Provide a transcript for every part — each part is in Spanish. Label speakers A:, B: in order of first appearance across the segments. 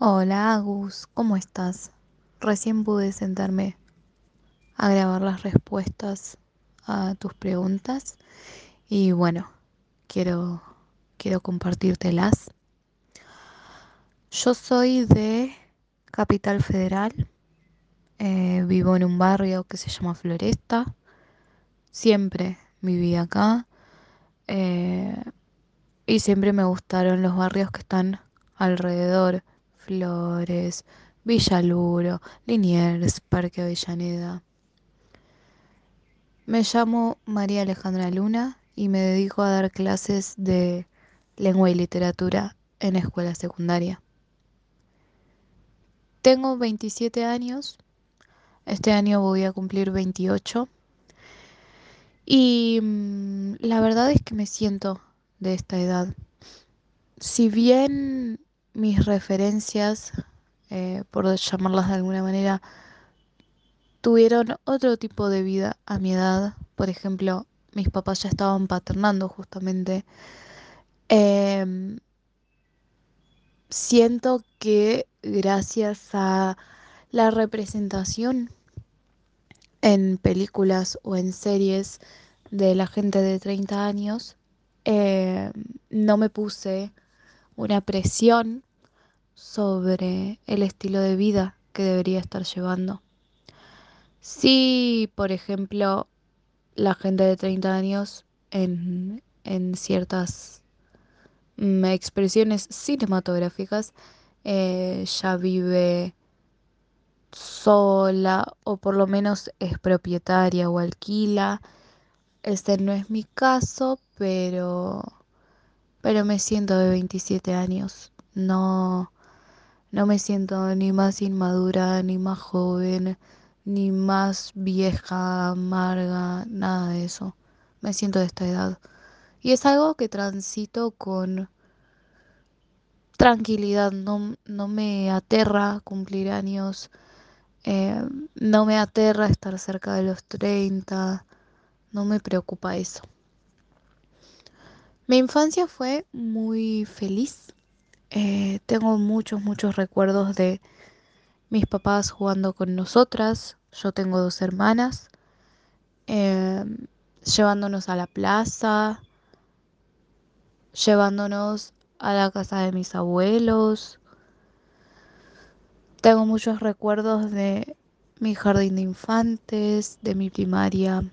A: Hola Agus, ¿cómo estás? Recién pude sentarme a grabar las respuestas a tus preguntas y bueno, quiero, quiero compartírtelas. Yo soy de Capital Federal, eh, vivo en un barrio que se llama Floresta, siempre viví acá eh, y siempre me gustaron los barrios que están alrededor Flores, Villaluro, Liniers, Parque Avellaneda. Me llamo María Alejandra Luna y me dedico a dar clases de lengua y literatura en escuela secundaria. Tengo 27 años, este año voy a cumplir 28 y mm, la verdad es que me siento de esta edad. Si bien mis referencias, eh, por llamarlas de alguna manera, tuvieron otro tipo de vida a mi edad. Por ejemplo, mis papás ya estaban paternando justamente. Em, siento que gracias a la representación en películas o en series de la gente de 30 años, em, no me puse una presión sobre el estilo de vida que debería estar llevando. Si, por ejemplo, la gente de 30 años en, en ciertas mm, expresiones cinematográficas eh, ya vive sola o por lo menos es propietaria o alquila. Este no es mi caso, pero, pero me siento de 27 años. No, no me siento ni más inmadura, ni más joven, ni más vieja, amarga, nada de eso. Me siento de esta edad. Y es algo que transito con tranquilidad, no, no me aterra cumplir años, eh, no me aterra estar cerca de los 30, no me preocupa eso. Mi infancia fue muy feliz. Eh, tengo muchos, muchos recuerdos de mis papás jugando con nosotras. Yo tengo dos hermanas. eh, llevándonos a la plaza, llevándonos a la casa de mis abuelos. Tengo muchos recuerdos de mi jardín de infantes, de mi primaria.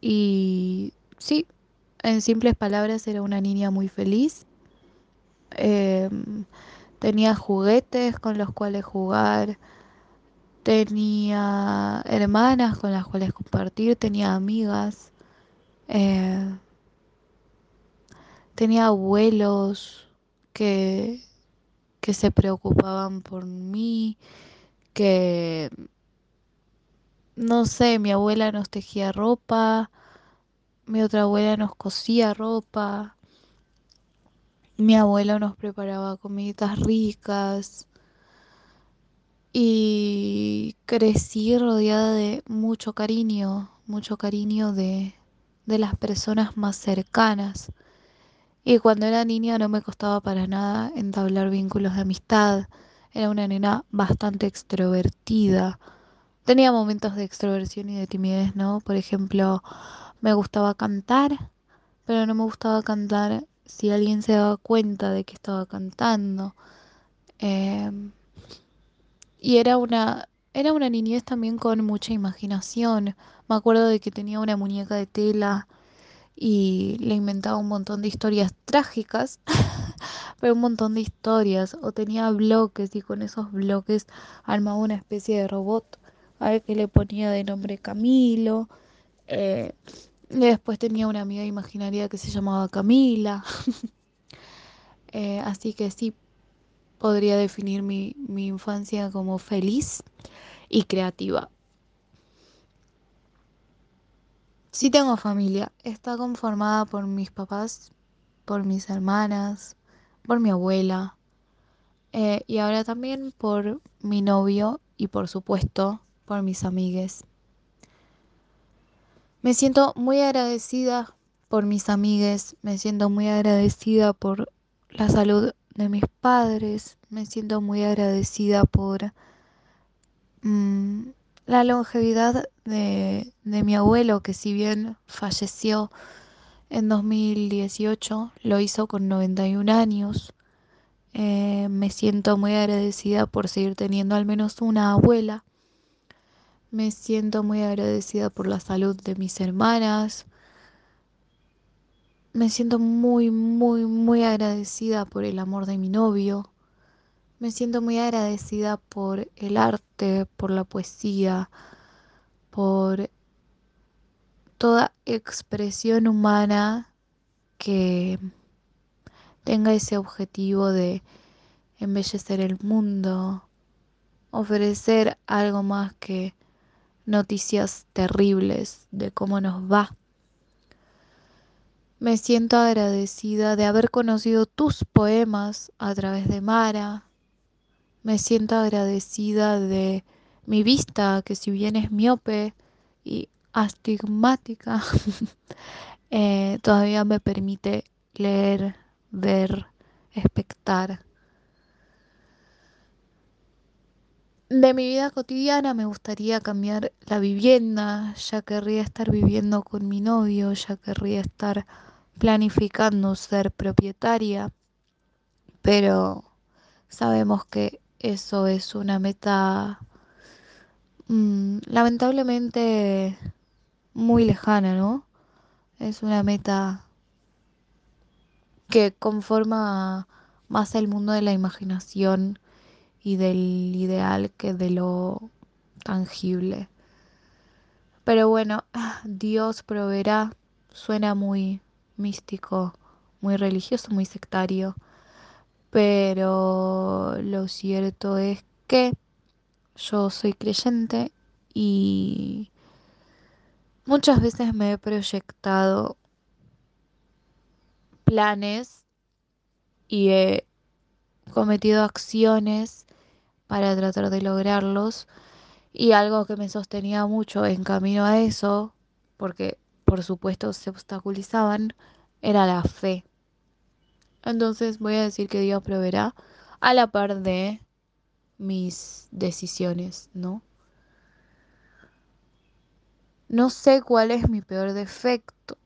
A: Y sí, en simples palabras era una niña muy feliz. Em, tenía juguetes con los cuales jugar. Tenía hermanas con las cuales compartir. Tenía amigas. eh, tenía abuelos que, que se preocupaban por mí. Que, no sé, mi abuela nos tejía ropa. Mi otra abuela nos cosía ropa. Mi abuelo nos preparaba comiditas ricas. Y crecí rodeada de mucho cariño, mucho cariño de, de las personas más cercanas. Y cuando era niña no me costaba para nada entablar vínculos de amistad. Era una nena bastante extrovertida. Tenía momentos de extroversión y de timidez, ¿no? Por ejemplo, me gustaba cantar, pero no me gustaba cantar si alguien se daba cuenta de que estaba cantando. Em, y era una, era una niñez también con mucha imaginación. Me acuerdo de que tenía una muñeca de tela y le inventaba un montón de historias trágicas, pero un montón de historias. O tenía bloques y con esos bloques armaba una especie de robot al que le ponía de nombre Camilo. eh, y después tenía una amiga imaginaria que se llamaba Camila. Eh, así que sí, podría definir mi, mi infancia como feliz y creativa. Sí tengo familia, está conformada por mis papás, por mis hermanas, por mi abuela eh, y ahora también por mi novio y por supuesto por mis amigues. Me siento muy agradecida por mis amigues, me siento muy agradecida por la salud de mis padres, me siento muy agradecida por mm, la longevidad de, de mi abuelo, que si bien falleció en 2018, lo hizo con 91 años. Eh, me siento muy agradecida por seguir teniendo al menos una abuela. Me siento muy agradecida por la salud de mis hermanas. Me siento muy, muy, muy agradecida por el amor de mi novio. Me siento muy agradecida por el arte, por la poesía, por toda expresión humana que tenga ese objetivo de embellecer el mundo, ofrecer algo más que noticias terribles de cómo nos va. Me siento agradecida de haber conocido tus poemas a través de Mara. Me siento agradecida de mi vista, que si bien es miope y astigmática, eh, todavía me permite leer, ver, espectar. De mi vida cotidiana me gustaría cambiar la vivienda, ya querría estar viviendo con mi novio, ya querría estar planificando ser propietaria, pero sabemos que eso es una meta mm, lamentablemente muy lejana, ¿no? Es una meta que conforma más el mundo de la imaginación y del ideal que de lo tangible. Pero bueno, Dios proveerá, suena muy místico, muy religioso, muy sectario. Pero lo cierto es que yo soy creyente y muchas veces me he proyectado planes y he cometido acciones para tratar de lograrlos y algo que me sostenía mucho en camino a eso, porque por supuesto se obstaculizaban, era la fe. Entonces voy a decir que Dios proveerá a la par de mis decisiones, ¿no? No sé cuál es mi peor defecto.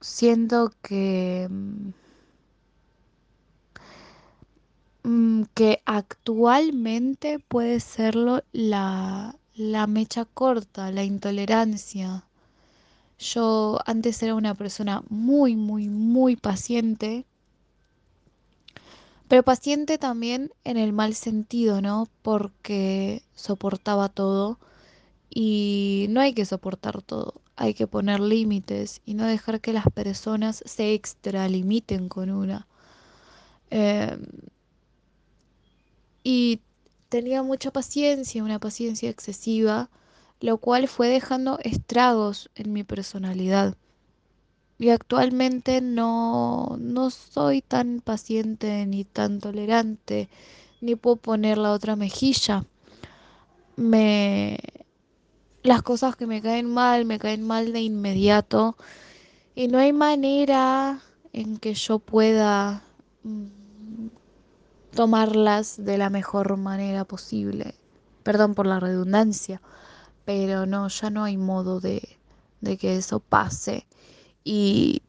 A: Siento que mm, mm, que actualmente puede serlo la, la mecha corta, la intolerancia. Yo antes era una persona muy, muy, muy paciente, pero paciente también en el mal sentido, ¿no? Porque soportaba todo y no hay que soportar todo, hay que poner límites y no dejar que las personas se extralimiten con una. Eh, y tenía mucha paciencia, una paciencia excesiva, lo cual fue dejando estragos en mi personalidad. Y actualmente no, no soy tan paciente ni tan tolerante, ni puedo poner la otra mejilla. Me, las cosas que me caen mal, me caen mal de inmediato. Y no hay manera en que yo pueda mm, tomarlas de la mejor manera posible. Perdón por la redundancia, pero no, ya no hay modo de, que eso pase. Y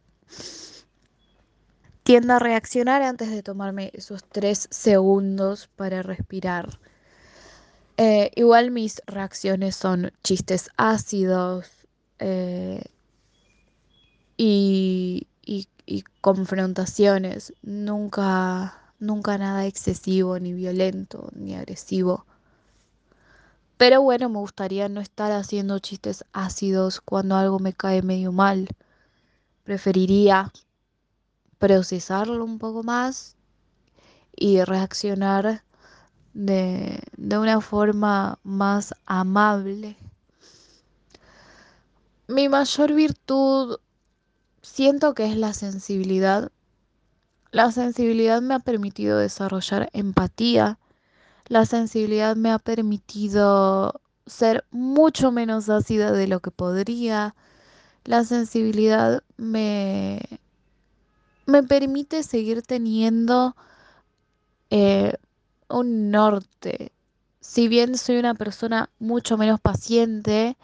A: tiendo a reaccionar antes de tomarme esos tres segundos para respirar. Eh, igual mis reacciones son chistes ácidos eh, y, y confrontaciones. Nunca Nunca nada excesivo, ni violento, ni agresivo. Pero bueno, me gustaría no estar haciendo chistes ácidos cuando algo me cae medio mal. Preferiría procesarlo un poco más y reaccionar de, de una forma más amable. Mi mayor virtud siento que es la sensibilidad la sensibilidad me ha permitido desarrollar empatía. La sensibilidad me ha permitido ser mucho menos ácida de lo que podría. La sensibilidad me, me permite seguir teniendo eh, un norte. Si bien soy una persona mucho menos paciente,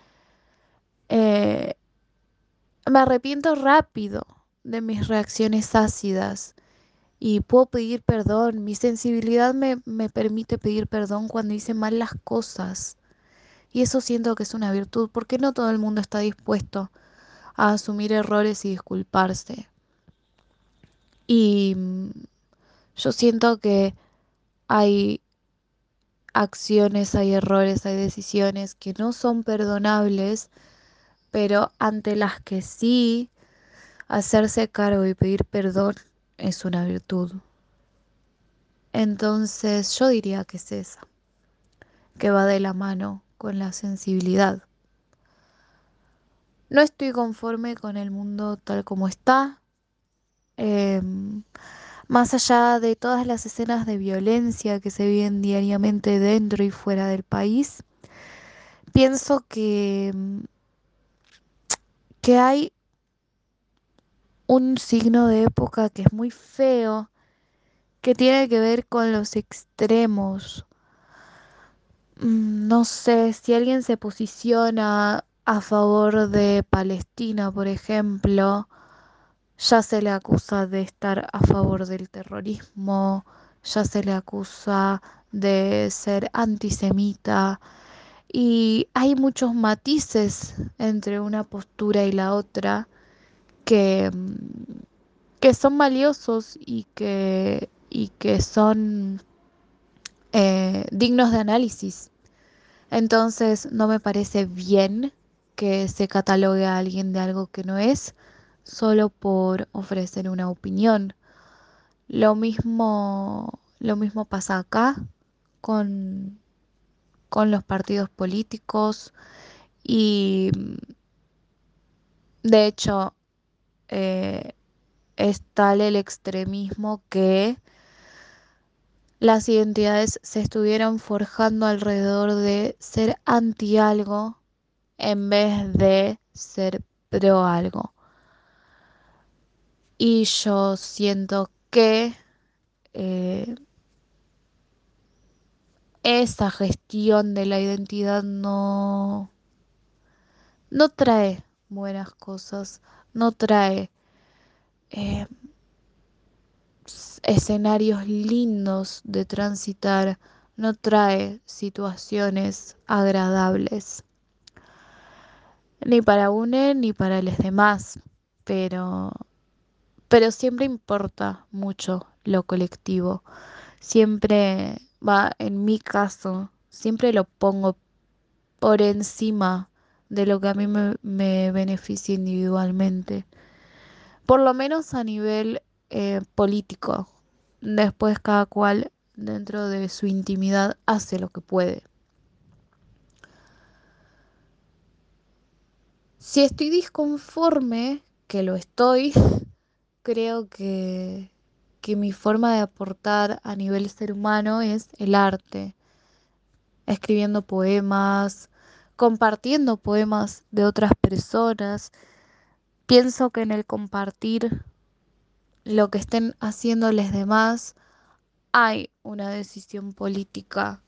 A: eh, me arrepiento rápido de mis reacciones ácidas y puedo pedir perdón. Mi sensibilidad me, me permite pedir perdón cuando hice mal las cosas. Y eso siento que es una virtud, porque no todo el mundo está dispuesto a asumir errores y disculparse. Y mm, yo siento que hay acciones, hay errores, hay decisiones que no son perdonables, pero ante las que sí hacerse cargo y pedir perdón es una virtud. Entonces yo diría que es esa, que va de la mano con la sensibilidad. No estoy conforme con el mundo tal como está. Em, más allá de todas las escenas de violencia que se viven diariamente dentro y fuera del país, pienso que, que hay un signo de época que es muy feo, que tiene que ver con los extremos. Mm, No sé, si alguien se posiciona a favor de Palestina, por ejemplo, ya se le acusa de estar a favor del terrorismo, ya se le acusa de ser antisemita y hay muchos matices entre una postura y la otra que, que son valiosos y que, y que son eh, dignos de análisis. Entonces no me parece bien que se catalogue a alguien de algo que no es solo por ofrecer una opinión. Lo mismo, lo mismo pasa acá con, con los partidos políticos y de hecho eh, es tal el extremismo que las identidades se estuvieron forjando alrededor de ser anti algo en vez de ser pro algo. Y yo siento que eh, esa gestión de la identidad no, no trae buenas cosas, no trae eh, escenarios lindos de transitar, no trae situaciones agradables, ni para uno ni para los demás, pero, pero siempre importa mucho lo colectivo, siempre va, en mi caso, siempre lo pongo por encima de lo que a mí me, beneficia individualmente. por lo menos a nivel eh, político. Después cada cual dentro de su intimidad hace lo que puede. Si estoy disconforme, que lo estoy, creo que, que mi forma de aportar a nivel ser humano es el arte, escribiendo poemas, compartiendo poemas de otras personas. Pienso que en el compartir lo que estén haciendo los demás hay una decisión política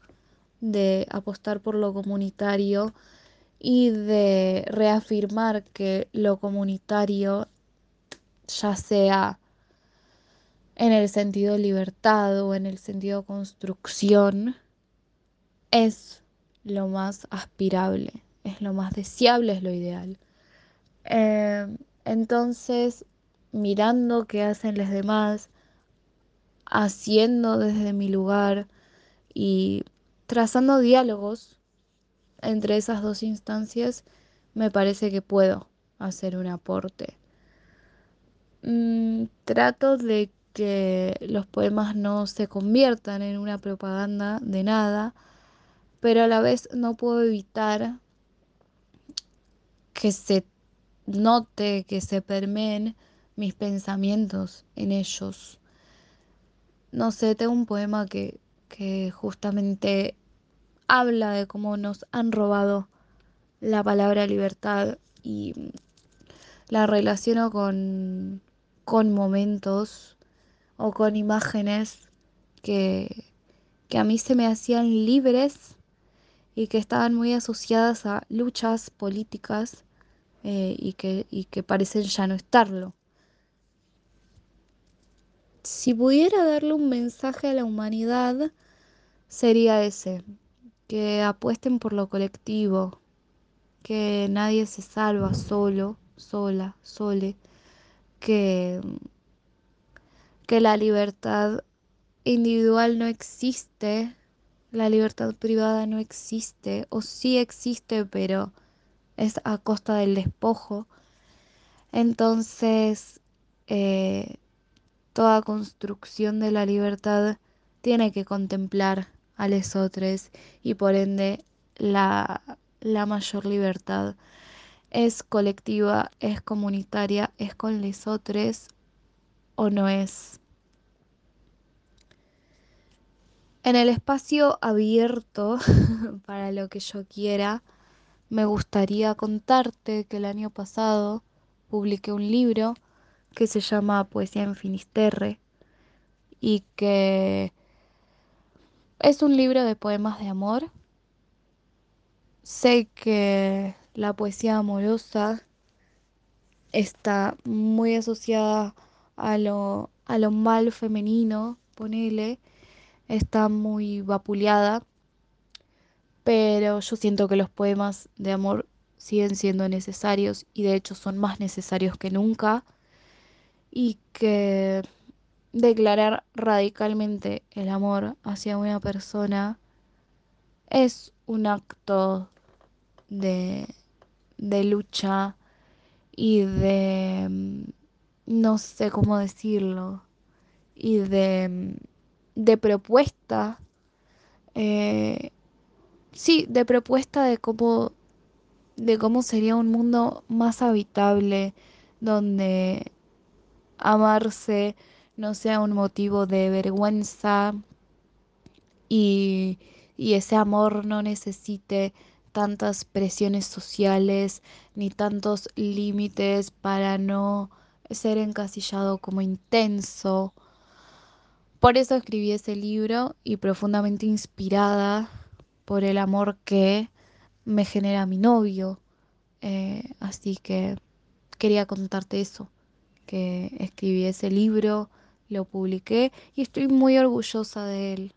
A: de apostar por lo comunitario y de reafirmar que lo comunitario, ya sea en el sentido libertad o en el sentido construcción, es lo más aspirable, es lo más deseable, es lo ideal. Eh, entonces, mirando qué hacen los demás, haciendo desde mi lugar y trazando diálogos entre esas dos instancias, me parece que puedo hacer un aporte. Mm, trato de que los poemas no se conviertan en una propaganda de nada, pero a la vez no puedo evitar que se note, que se permeen mis pensamientos en ellos. No sé, tengo un poema que, que justamente habla de cómo nos han robado la palabra libertad y la relaciono con, con momentos o con imágenes que, que a mí se me hacían libres y que estaban muy asociadas a luchas políticas eh, y, que, y que parecen ya no estarlo. Si pudiera darle un mensaje a la humanidad, sería ese, que apuesten por lo colectivo, que nadie se salva solo, sola, sole, que, que la libertad individual no existe, la libertad privada no existe, o sí existe, pero es a costa del despojo. Entonces, eh, toda construcción de la libertad tiene que contemplar a los otros y por ende la, la mayor libertad es colectiva, es comunitaria, es con los otros o no es. En el espacio abierto para lo que yo quiera, me gustaría contarte que el año pasado publiqué un libro que se llama Poesía en Finisterre y que es un libro de poemas de amor. Sé que la poesía amorosa está muy asociada a lo, a lo mal femenino, ponele, está muy vapuleada, pero yo siento que los poemas de amor siguen siendo necesarios y de hecho son más necesarios que nunca y que declarar radicalmente el amor hacia una persona es un acto de, de lucha y de, mm, no sé cómo decirlo, y de, mm, de propuesta, eh, sí, de propuesta de cómo, de cómo sería un mundo más habitable, donde amarse no sea un motivo de vergüenza y, y ese amor no necesite tantas presiones sociales ni tantos límites para no ser encasillado como intenso. Por eso escribí ese libro y profundamente inspirada por el amor que me genera mi novio. Eh, así que quería contarte eso, que escribí ese libro, lo publiqué y estoy muy orgullosa de él.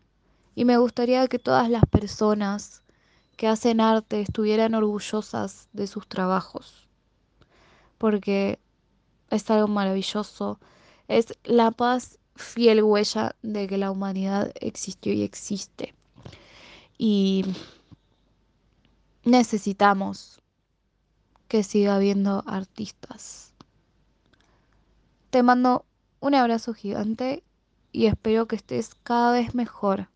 A: Y me gustaría que todas las personas que hacen arte estuvieran orgullosas de sus trabajos, porque es algo maravilloso, es la paz fiel huella de que la humanidad existió y existe. Y necesitamos que siga habiendo artistas. Te mando un abrazo gigante y espero que estés cada vez mejor.